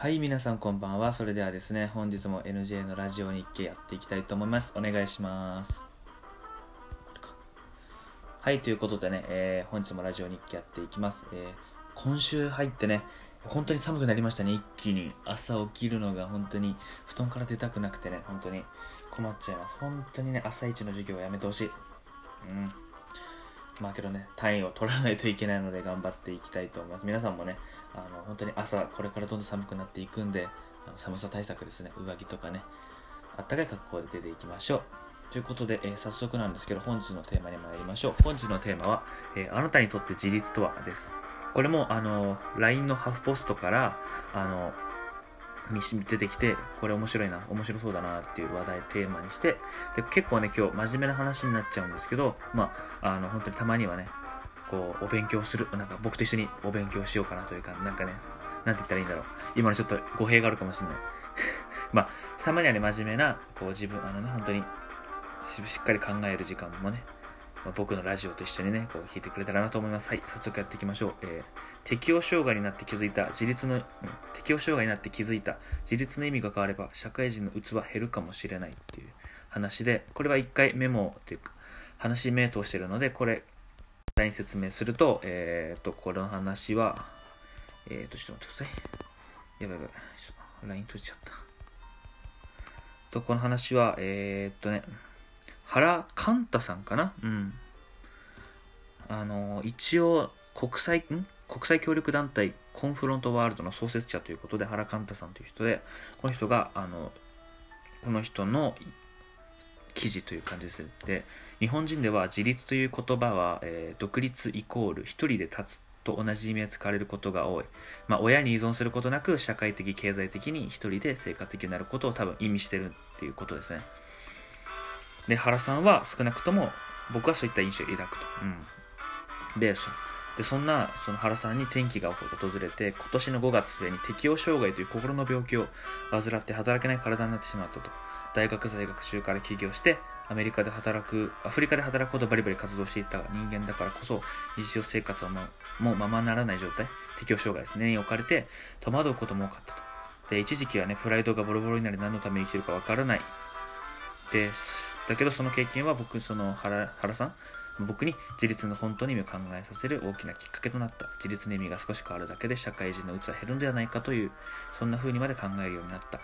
はい、皆さんこんばんは。それではですね、本日も NJ のラジオ日記やっていきたいと思います。お願いします。はい、ということでね、えー本日もラジオ日記やっていきます。えー今週入ってね、本当に寒くなりましたね、一気に。朝起きるのが本当に、布団から出たくなくてね、本当に困っちゃいます。本当にね、朝一の授業はやめてほしい。うん。まあけどね、単位を取らないといけないので頑張っていきたいと思います。皆さんもね、あの本当に朝これからどんどん寒くなっていくんで、あの寒さ対策ですね、上着とかね、あったかい格好で出ていきましょう。ということで、えー早速なんですけど、本日のテーマに参りましょう。本日のテーマは、えーあなたにとって自立とはです。これも、あの、LINE のハフポストから、あの、出てきて、これ面白いな、面白そうだなっていう話題テーマにして、で結構ね、今日真面目な話になっちゃうんですけど、まあ、あの、本当にたまにはね、こう、お勉強する、なんか僕と一緒にお勉強しようかなというか、なんかね、なんて言ったらいいんだろう。今のちょっと語弊があるかもしれない。まあ、たまにはね、真面目な、こう、自分、あのね、本当に、しっかり考える時間もね、まあ僕のラジオと一緒にね、こう、聞いてくれたらなと思います。はい、早速やっていきましょう。えー適応障害になって気づいた自立の、うん適応障害になって気づいた自立の意味が変われば社会人の器減るかもしれないっていう話でこれは一回メモっていうか話名通してるのでこれ簡単に説明するとえっ、とこの話はえっ、とちょっと待ってくださいやばいやばいちょっと LINE 閉じちゃったとこの話はえっ、とね原寛太さんかな？うん。あの一応国際ん？国際協力団体コンフロントワールドの創設者ということで原寛太さんという人でこの人があのこの人の記事という感じです。で日本人では自立という言葉は、えー独立イコール一人で立つと同じ意味で使われることが多い、まあ、親に依存することなく社会的経済的に一人で生活的になることを多分意味してるっていうことですねで原さんは少なくとも僕はそういった印象を抱くと、うん、でそでそんなその原さんに転機が訪れて今年の5月末に適応障害という心の病気を患って働けない体になってしまったと。大学在学中から起業してアメリカで働くアフリカで働くほどバリバリ活動していた人間だからこそ日常生活はもうもうままならない状態。適応障害ですね。に置かれて戸惑うことも多かったと。で一時期はねプライドがボロボロになり何のために生きてるかわからない。でだけどその経験は僕その原原さん？僕に自立の本当に意味を考えさせる大きなきっかけとなった。自立の意味が少し変わるだけで社会人の器は減るんではないかというそんな風にまで考えるようになった。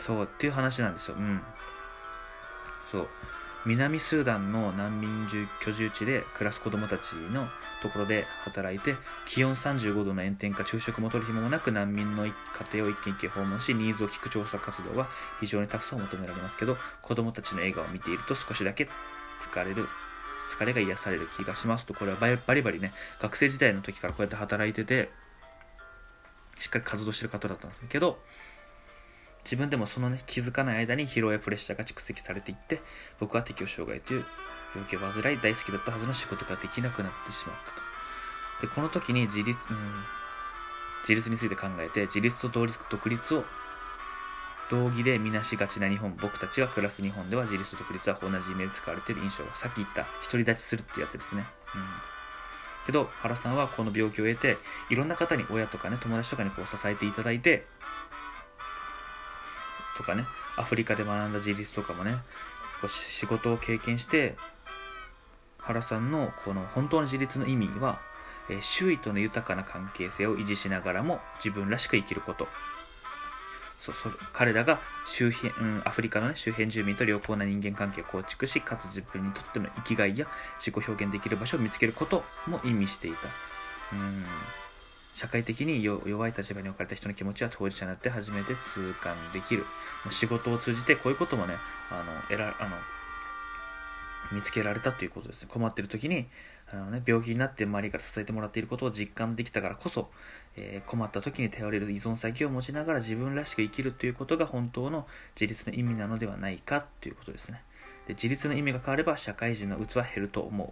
そうっていう話なんですよ。うん。そう。南スーダンの難民居住地で暮らす子供たちのところで働いて気温35度の炎天下昼食も取る暇もなく難民の家庭を一軒一軒訪問しニーズを聞く調査活動は非常にタフさを求められますけど子供たちの笑顔を見ていると少しだけ疲れる疲れが癒される気がしますとこれはバリバリね学生時代の時からこうやって働いててしっかり活動してる方だったんですけど自分でもそのね気づかない間に疲労やプレッシャーが蓄積されていって僕は適応障害という病気を患い大好きだったはずの仕事ができなくなってしまったと。でこの時に自立、うん、自立について考えて自立と独立を同義で見なしがちな日本僕たちが暮らす日本では自立と独立は同じ意味で使われている印象がさっき言った独り立ちするってやつですね。うん。けど原さんはこの病気を得ていろんな方に親とかね友達とかにこう支えていただいてとかねアフリカで学んだ自立とかもね仕事を経験して原さんのこの本当の自立の意味は、え周囲との豊かな関係性を維持しながらも自分らしく生きること。そうそ彼らが周辺、うん、アフリカの、ね、周辺住民と良好な人間関係を構築しかつ自分にとっての生きがいや自己表現できる場所を見つけることも意味していた。うん。社会的に弱い立場に置かれた人の気持ちは当事者になって初めて痛感できる。もう仕事を通じてこういうこともねあの得らあの見つけられたということですね。困ってる時にあの、ね、病気になって周りから支えてもらっていることを実感できたからこそ、えー困った時に頼れる依存先を持ちながら自分らしく生きるということが本当の自立の意味なのではないかということですね。で自立の意味が変われば社会人の器は減ると思う。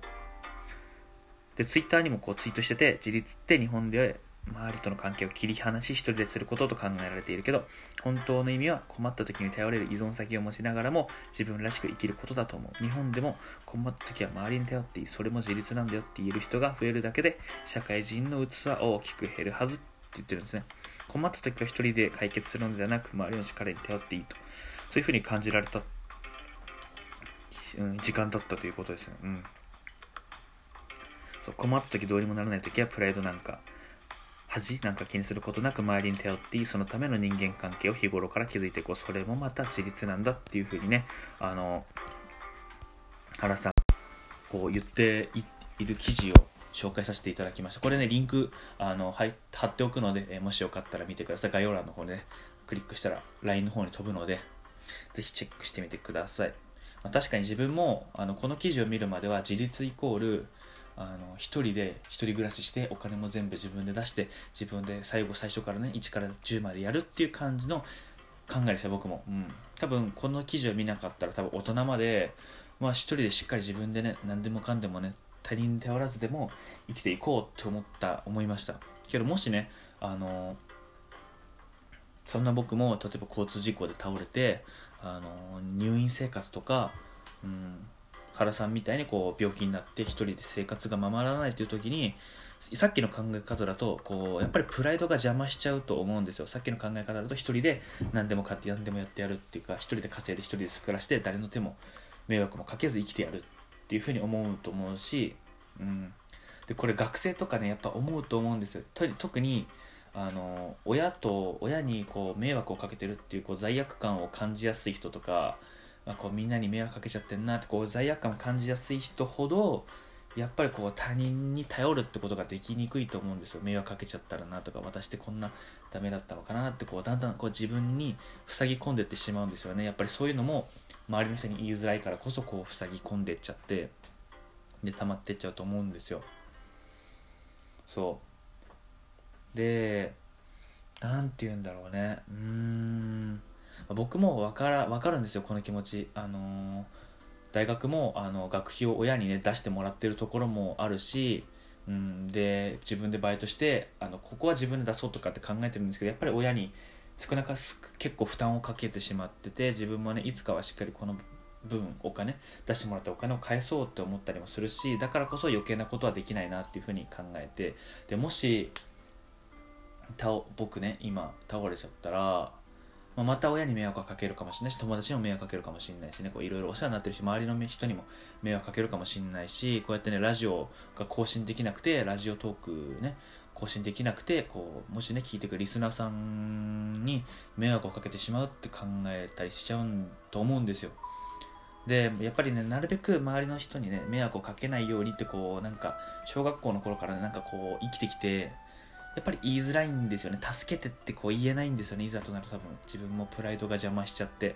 でツイッターにもこうツイートしてて自立って日本で周りとの関係を切り離し一人ですることと考えられているけど本当の意味は困った時に頼れる依存先を持ちながらも自分らしく生きることだと思う。日本でも困った時は周りに頼っていい。それも自立なんだよって言える人が増えるだけで社会人の器は大きく減るはずって言ってるんですね。困った時は一人で解決するのではなく周りの力に頼っていいと。そういうふうに感じられた、うん、時間だったということですね、うん、そう困った時どうにもならない時はプライドなんか。恥なんか気にすることなく周りに頼っていいそのための人間関係を日頃から築いていこう。それもまた自立なんだっていうふうにねあの原さんこう言っている記事を紹介させていただきました。これねリンクあの貼っておくので、えもしよかったら見てください。概要欄の方でねクリックしたら LINE の方に飛ぶのでぜひチェックしてみてください、まあ、確かに自分もあのこの記事を見るまでは自立イコールあの一人で一人暮らししてお金も全部自分で出して自分で最後最初からね1から10までやるっていう感じの考えでした僕も、うん、多分この記事を見なかったら多分大人までまあ一人でしっかり自分でね何でもかんでもね他人に頼らずでも生きていこうって思った思いました。けどもしねあのそんな僕も例えば交通事故で倒れてあの入院生活とか、うん、原さんみたいにこう病気になって一人で生活がままらないという時にさっきの考え方だとこうやっぱりプライドが邪魔しちゃうと思うんですよ。さっきの考え方だと一人で何でも買って何でもやってやるっていうか一人で稼いで一人で暮らして誰の手も迷惑もかけず生きてやるっていうふうに思うと思うし、うん、でこれ学生とかねやっぱ思うと思うんですよ。特にあの親と親にこう迷惑をかけてるっていうこう罪悪感を感じやすい人とかあ、こうみんなに迷惑かけちゃってんなってこう罪悪感を感じやすい人ほどやっぱりこう他人に頼るってことができにくいと思うんですよ。迷惑かけちゃったらなとか私ってこんなダメだったのかなってこうだんだんこう自分に塞ぎ込んでってしまうんですよね。やっぱりそういうのも周りの人に言いづらいからこそこう塞ぎ込んでっちゃってで溜まってっちゃうと思うんですよ。そう。で何て言うんだろうね。うーん。僕も分から分かるんですよこの気持ち。あのー、大学もあの学費を親にね出してもらってるところもあるし、うん、で自分でバイトしてあのここは自分で出そうとかって考えてるんですけどやっぱり親に少なか結構負担をかけてしまってて自分もねいつかはしっかりこの分お金出してもらったお金を返そうって思ったりもするしだからこそ余計なことはできないなっていうふうに考えてでもし僕ね今倒れちゃったらまあ、また親に迷惑をかけるかもしれないし友達にも迷惑かけるかもしれないしね。いろいろお世話になってるし周りの人にも迷惑かけるかもしれないしこうやってねラジオが更新できなくてラジオトークね更新できなくてこうもしね聞いてくるリスナーさんに迷惑をかけてしまうって考えたりしちゃうと思うんですよ。でやっぱりねなるべく周りの人にね迷惑をかけないようにってこうなんか小学校の頃からねなんかこう生きてきてやっぱり言いづらいんですよね。助けてってこう言えないんですよね。いざとなると多分自分もプライドが邪魔しちゃって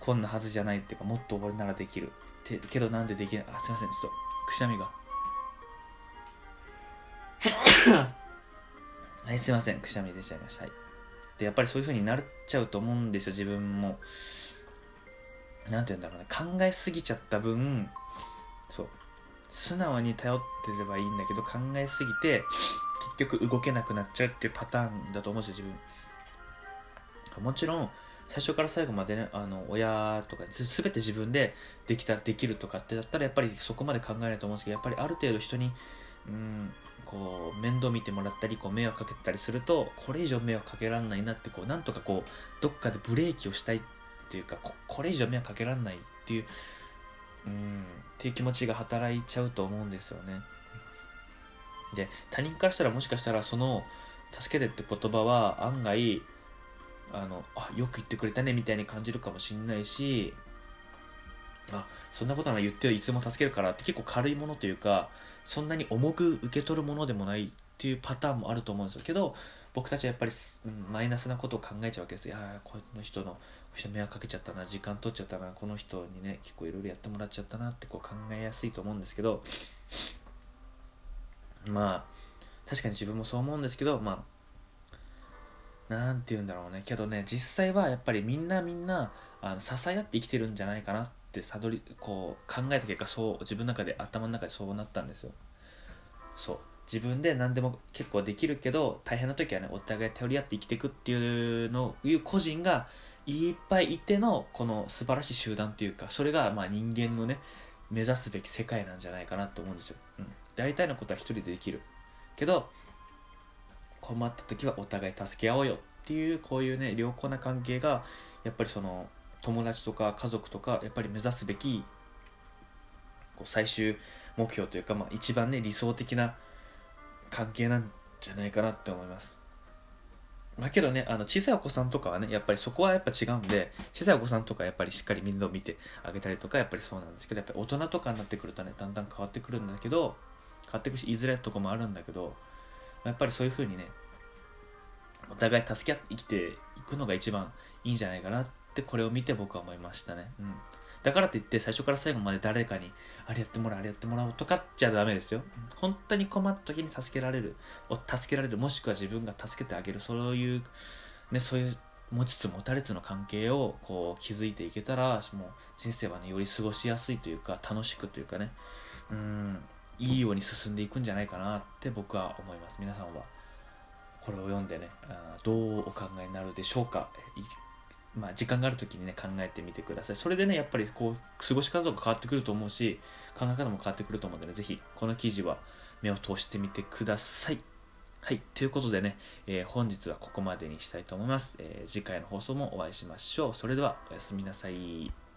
こんなはずじゃないっていうかもっと俺ならできる。てけどなんでできない？あすいません。ちょっとくしゃみが。はいすいません。くしゃみ出ちゃいました、はい、でやっぱりそういう風になっちゃうと思うんですよ。自分も。何て言うんだろうね。考えすぎちゃった分そう。素直に頼ってればいいんだけど考えすぎて結局動けなくなっちゃうっていうパターンだと思うんですよ自分もちろん最初から最後までねあの親とか全て自分でできたできるとかってだったらやっぱりそこまで考えないと思うんですけどやっぱりある程度人にうんこう面倒見てもらったりこう迷惑かけたりするとこれ以上迷惑かけられないなってこうなんとかこうどっかでブレーキをしたいっていうかこれ以上迷惑かけられないっていううんっていう気持ちが働いちゃうと思うんですよね。で他人からしたらもしかしたらその「助けて」って言葉は案外あのあよく言ってくれたねみたいに感じるかもしんないしあそんなことなら言ってよいつも助けるからって結構軽いものというかそんなに重く受け取るものでもないっていうパターンもあると思うんですけど僕たちはやっぱり、マイナスなことを考えちゃうわけですいやこの人の人迷惑かけちゃったな時間取っちゃったなこの人にね結構いろいろやってもらっちゃったなってこう考えやすいと思うんですけどまあ確かに自分もそう思うんですけどまあなんて言うんだろうね。けどね実際はやっぱりみんなみんなあの支え合って生きてるんじゃないかなってたどりこう考えた結果そう自分の中で頭の中でそうなったんですよ。そう。自分で何でも結構できるけど大変な時はねお互い頼り合って生きていくっていうのいう個人がいっぱいいてのこの素晴らしい集団というかそれがまあ人間のね目指すべき世界なんじゃないかなと思うんですよ、うん、大体のことは一人でできるけど困った時はお互い助け合おうよっていうこういうね良好な関係がやっぱりその友達とか家族とかやっぱり目指すべきこう最終目標というか、まあ、一番ね理想的な関係なんじゃないかなって思います。まけどね、あの小さいお子さんとかはね、やっぱりそこはやっぱ違うんで、小さいお子さんとかやっぱりしっかり面倒見てあげたりとか、やっぱりそうなんですけど、やっぱり大人とかになってくるとね、だんだん変わってくるんだけど、変わってくし、いずれとかもあるんだけど、やっぱりそういう風にね、お互い助け合って生きていくのが一番いいんじゃないかなってこれを見て僕は思いましたね。うん。だからといって最初から最後まで誰かにあれやってもらうあれやってもらおうとかっちゃダメですよ本当に困った時に助けられる助けられるもしくは自分が助けてあげるそういうねそういう持ちつ持たれつの関係をこう築いていけたらもう人生はねより過ごしやすいというか楽しくというかねうんいいように進んでいくんじゃないかなって僕は思います。皆さんは。これを読んでねどうお考えになるでしょうか。まあ、時間がある時にね考えてみてください。それでねやっぱりこう過ごし方とか変わってくると思うし考え方も変わってくると思うので、ね、ぜひこの記事は目を通してみてください。はいということでね、えー、本日はここまでにしたいと思います、えー、次回の放送もお会いしましょう。それではおやすみなさい。